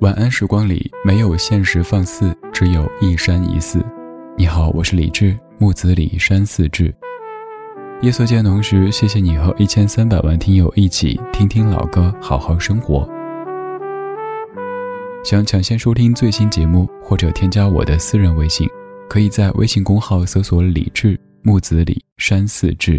晚安时光里没有现实放肆，只有一山一寺。你好，我是李志，木子李山寺志。夜色渐浓时，谢谢你和一千三百万听友一起听听老歌，好好生活。想抢先收听最新节目或者添加我的私人微信，可以在微信公号搜索“李志木子李山寺志”。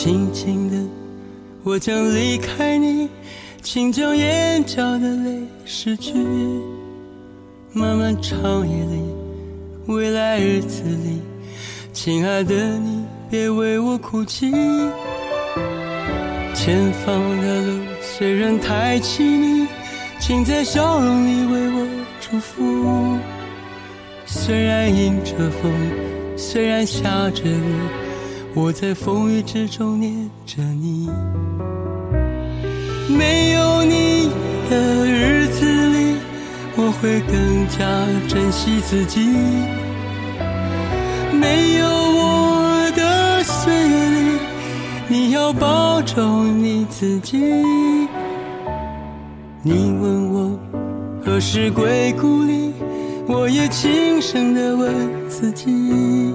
轻轻的，我将离开你，请将眼角的泪拭去。漫漫长夜里，未来日子里，亲爱的你，别为我哭泣。前方的路虽然太凄迷，请在笑容里为我祝福。虽然迎着风，虽然下着雨。我在风雨之中念着你，没有你的日子里，我会更加珍惜自己；没有我的岁月里，你要保重你自己。你问我何时归故里，我也轻声地问自己。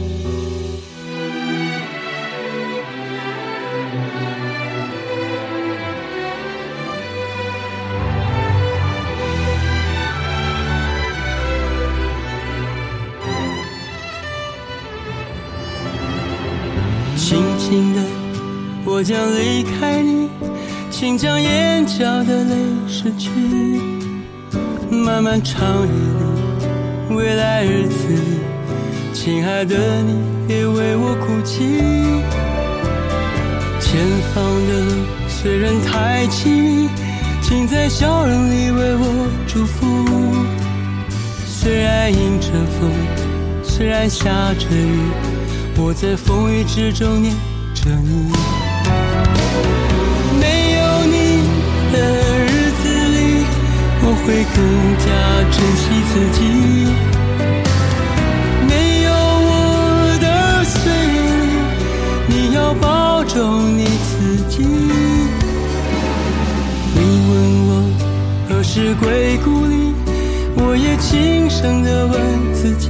轻轻的，我将离开你，请将眼角的泪拭去。漫漫长夜里，未来日子里，亲爱的你，别为我哭泣。前方的路虽然太凄迷，请在笑容里为我祝福。虽然迎着风，虽然下着雨，我在风雨之中念。着你，没有你的日子里，我会更加珍惜自己；没有我的岁月里，你要保重你自己。你问我何时归故里，我也轻声地问自己，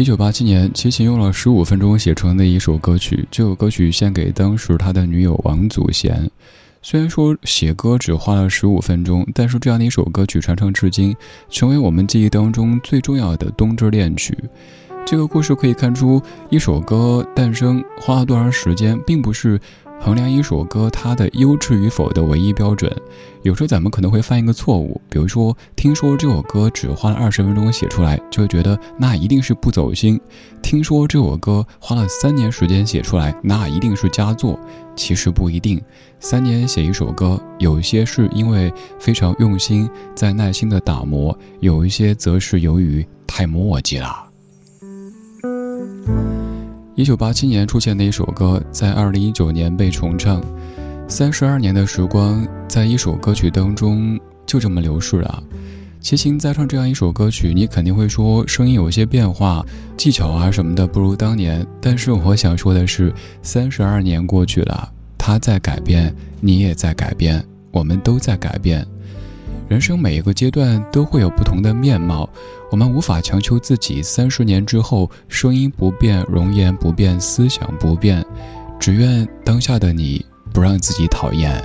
一九八七年，齐秦用了十五分钟写成的一首歌曲，这首歌曲献给当时他的女友王祖贤。虽然说写歌只花了十五分钟，但是这样的一首歌曲传承至今，成为我们记忆当中最重要的冬之恋曲。这个故事可以看出，一首歌诞生花了多长时间，并不是。衡量一首歌它的优质与否的唯一标准，有时候咱们可能会犯一个错误，比如说听说这首歌只花了二十分钟写出来，就觉得那一定是不走心；听说这首歌花了三年时间写出来，那一定是佳作。其实不一定，三年写一首歌，有些是因为非常用心，在耐心的打磨；有一些则是由于太磨叽了。一九八七年出现的一首歌，在二零一九年被重唱。三十二年的时光，在一首歌曲当中就这么流逝了。齐秦再唱这样一首歌曲，你肯定会说声音有些变化，技巧啊什么的不如当年。但是我想说的是，三十二年过去了，他在改变，你也在改变，我们都在改变。人生每一个阶段都会有不同的面貌，我们无法强求自己三十年之后声音不变、容颜不变、思想不变，只愿当下的你不让自己讨厌。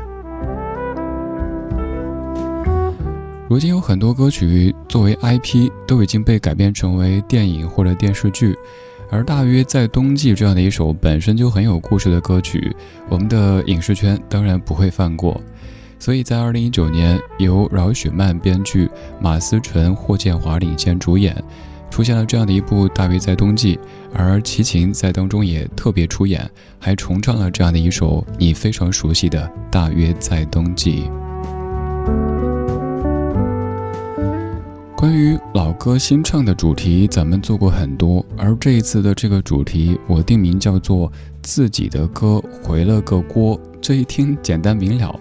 如今有很多歌曲作为 IP 都已经被改编成为电影或者电视剧，而大约在冬季这样的一首本身就很有故事的歌曲，我们的影视圈当然不会放过。所以在二零一九年，由饶雪漫编剧，马思纯、霍建华领衔主演，出现了这样的一部《大约在冬季》，而齐秦在当中也特别出演，还重唱了这样的一首你非常熟悉的《大约在冬季》。关于老歌新唱的主题，咱们做过很多，而这一次的这个主题，我定名叫做“自己的歌回了个锅”，这一听简单明了。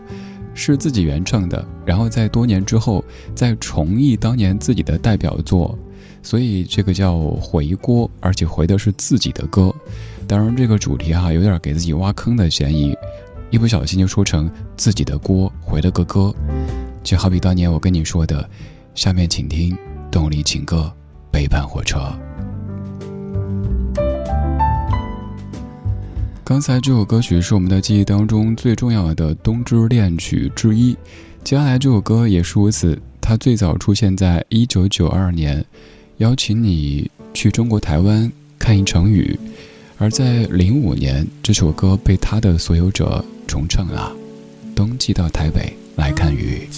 是自己原创的，然后在多年之后再重译当年自己的代表作，所以这个叫回锅，而且回的是自己的歌。当然，这个主题哈有点给自己挖坑的嫌疑，一不小心就说成自己的锅回了个歌，就好比当年我跟你说的，下面请听动力情歌《背叛火车》。刚才这首歌曲是我们的记忆当中最重要的冬之恋曲之一，接下来这首歌也是如此。它最早出现在一九九二年，邀请你去中国台湾看一场雨，而在零五年，这首歌被他的所有者重唱了。冬季到台北来看雨。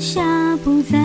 下不再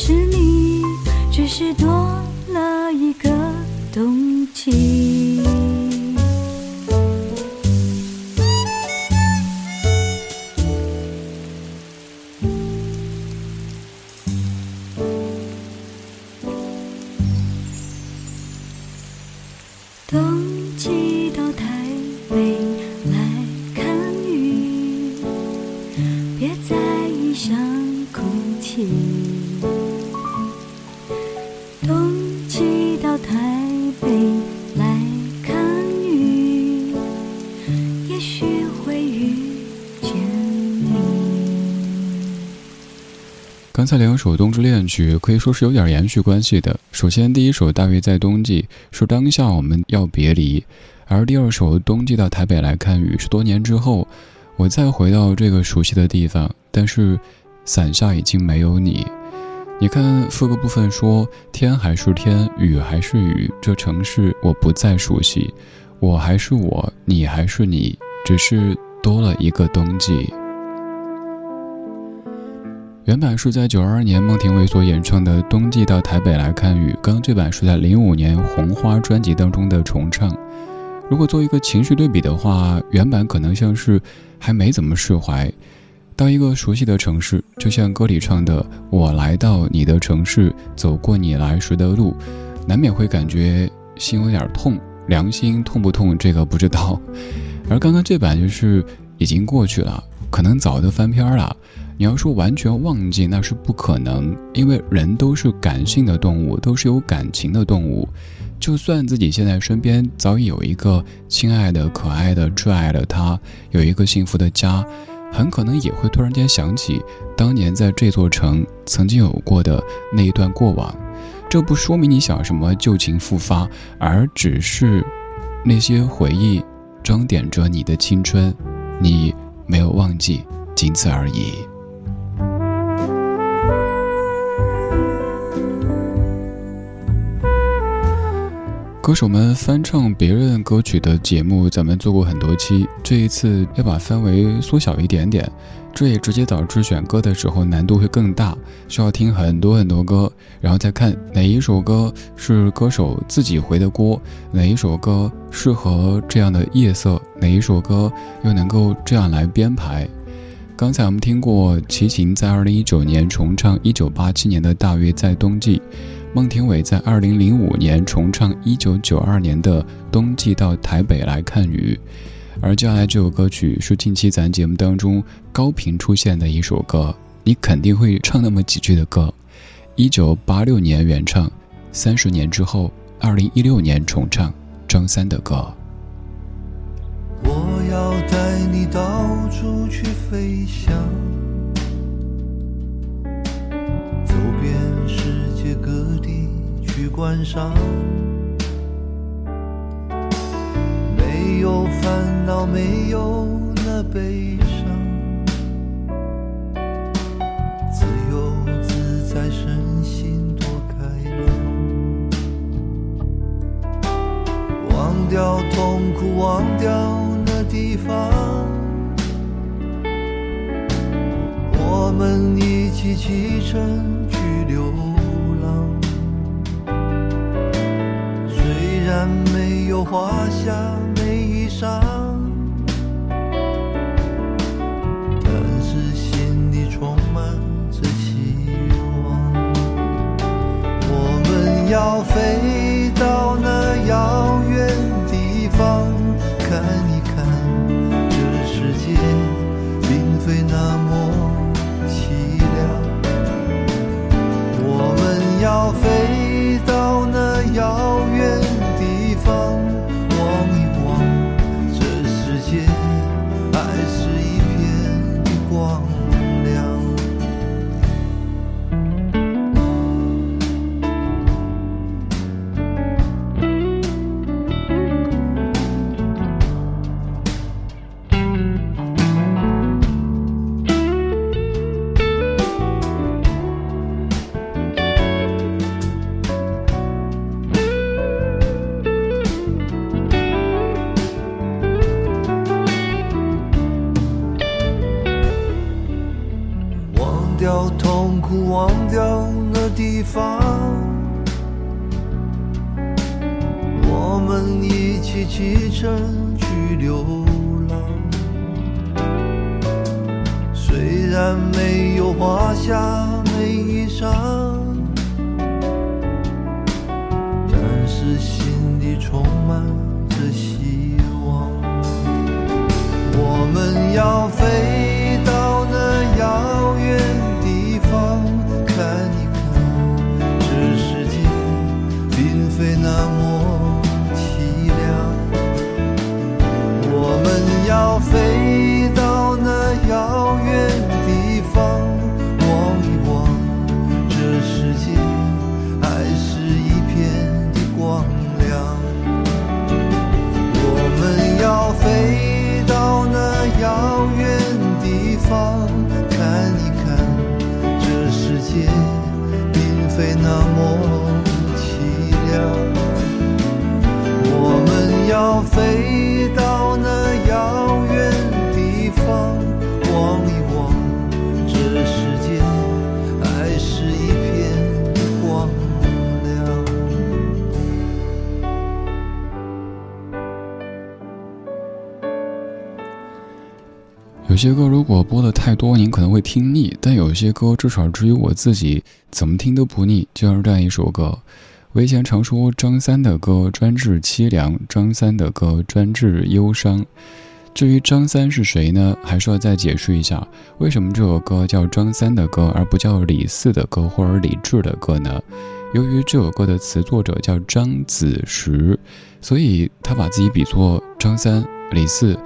是你，只是多了一个冬季。才两首《冬之恋曲》可以说是有点延续关系的。首先，第一首《大约在冬季》是当下我们要别离，而第二首《冬季到台北来看雨》是多年之后，我再回到这个熟悉的地方，但是伞下已经没有你。你看副歌部分说：“天还是天，雨还是雨，这城市我不再熟悉，我还是我，你还是你，只是多了一个冬季。”原版是在九二年孟庭苇所演唱的《冬季到台北来看雨》，刚刚这版是在零五年《红花》专辑当中的重唱。如果做一个情绪对比的话，原版可能像是还没怎么释怀，到一个熟悉的城市，就像歌里唱的“我来到你的城市，走过你来时的路”，难免会感觉心有点痛，良心痛不痛这个不知道。而刚刚这版就是已经过去了，可能早就翻篇了。你要说完全忘记，那是不可能，因为人都是感性的动物，都是有感情的动物。就算自己现在身边早已有一个亲爱的、可爱的、挚爱的他，有一个幸福的家，很可能也会突然间想起当年在这座城曾经有过的那一段过往。这不说明你想什么旧情复发，而只是那些回忆装点着你的青春，你没有忘记，仅此而已。歌手们翻唱别人歌曲的节目，咱们做过很多期。这一次要把范围缩小一点点，这也直接导致选歌的时候难度会更大，需要听很多很多歌，然后再看哪一首歌是歌手自己回的锅，哪一首歌适合这样的夜色，哪一首歌又能够这样来编排。刚才我们听过齐秦在二零一九年重唱一九八七年的《大约在冬季》。孟庭苇在二零零五年重唱一九九二年的《冬季到台北来看雨》，而接下来这首歌曲是近期咱节目当中高频出现的一首歌，你肯定会唱那么几句的歌。一九八六年原唱，三十年之后，二零一六年重唱张三的歌。我要带你到处去飞翔。去观赏，没有烦恼，没有那悲伤，自由自在，身心多开朗，忘掉痛苦，忘掉那地方，我们一起启程然没有华厦美衣裳，但是心里充满着希望。我们要飞到并非有些歌如果播的太多，您可能会听腻；但有些歌至少至于我自己怎么听都不腻，就像这样一首歌。我以前常说张三的歌专治凄凉，张三的歌专治忧伤。至于张三是谁呢？还是要再解释一下，为什么这首歌叫张三的歌，而不叫李四的歌或者李志的歌呢？由于这首歌的词作者叫张子时，所以他把自己比作张三、李四，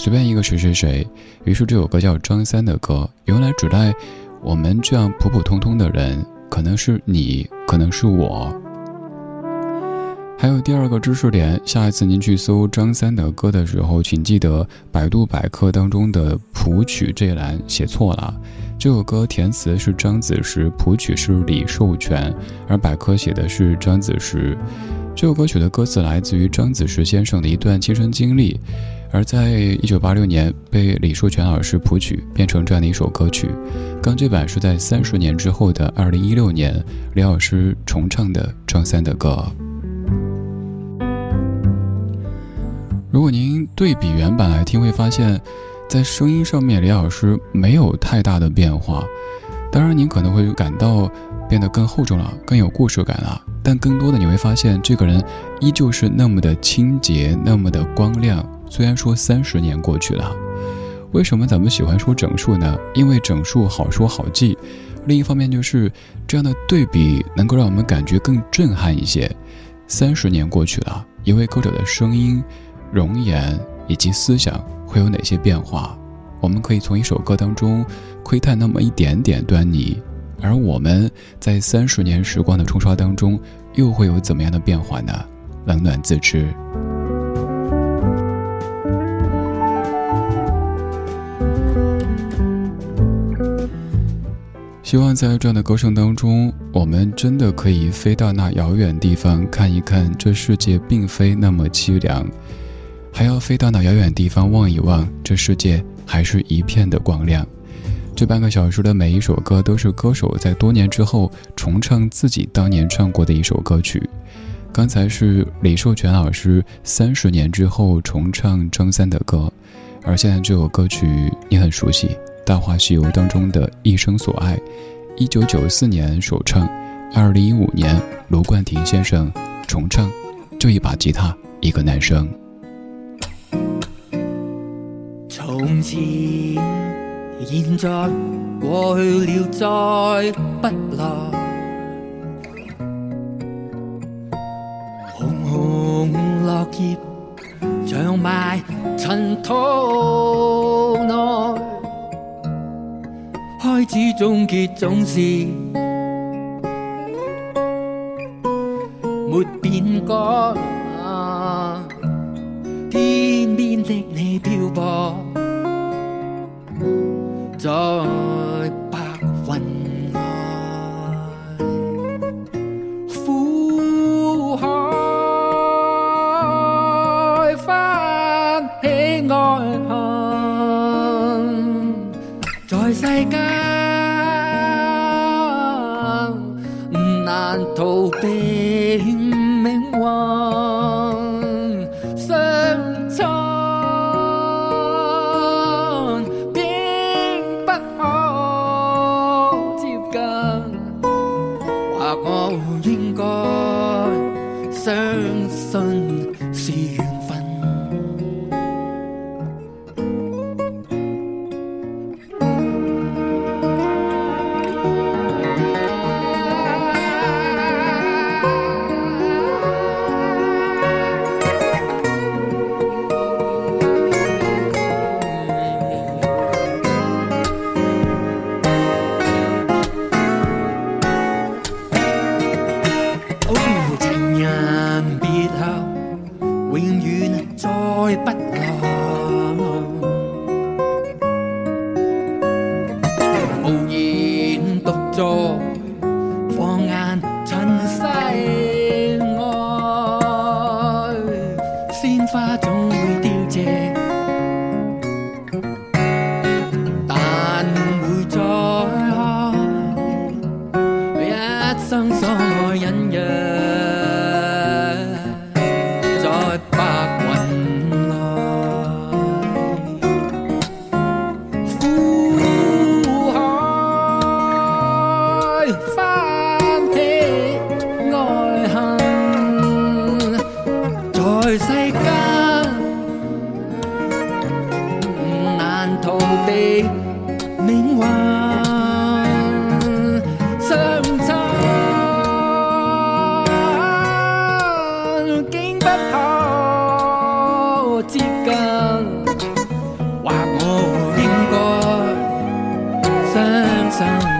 随便一个谁谁谁。于是这首歌叫张三的歌，用来指代我们这样普普通通的人，可能是你，可能是我。还有第二个知识点，下一次您去搜张三的歌的时候，请记得百度百科当中的谱曲这栏写错了。这首歌填词是张子时，谱曲是李寿全，而百科写的是张子时。这首歌曲的歌词来自于张子时先生的一段亲身经历，而在一九八六年被李寿全老师谱曲，变成这样的一首歌曲。钢琴版是在三十年之后的二零一六年，李老师重唱的张三的歌。如果您对比原版来听，会发现，在声音上面，李老师没有太大的变化。当然，您可能会感到变得更厚重了，更有故事感了。但更多的你会发现，这个人依旧是那么的清洁，那么的光亮。虽然说三十年过去了，为什么咱们喜欢说整数呢？因为整数好说好记。另一方面，就是这样的对比能够让我们感觉更震撼一些。三十年过去了，一位歌者的声音。容颜以及思想会有哪些变化？我们可以从一首歌当中窥探那么一点点端倪，而我们在三十年时光的冲刷当中，又会有怎么样的变化呢？冷暖自知。希望在这样的歌声当中，我们真的可以飞到那遥远地方，看一看这世界并非那么凄凉。还要飞到那遥远地方望一望，这世界还是一片的光亮。这半个小时的每一首歌都是歌手在多年之后重唱自己当年唱过的一首歌曲。刚才是李寿全老师三十年之后重唱张三的歌，而现在这首歌曲你很熟悉，《大话西游》当中的一生所爱，一九九四年首唱，二零一五年卢冠廷先生重唱，就一把吉他，一个男生。从前、現在、過去了，再不來。紅紅落葉長埋塵土內，开始终结总是没变过。天边的你漂泊在 sun.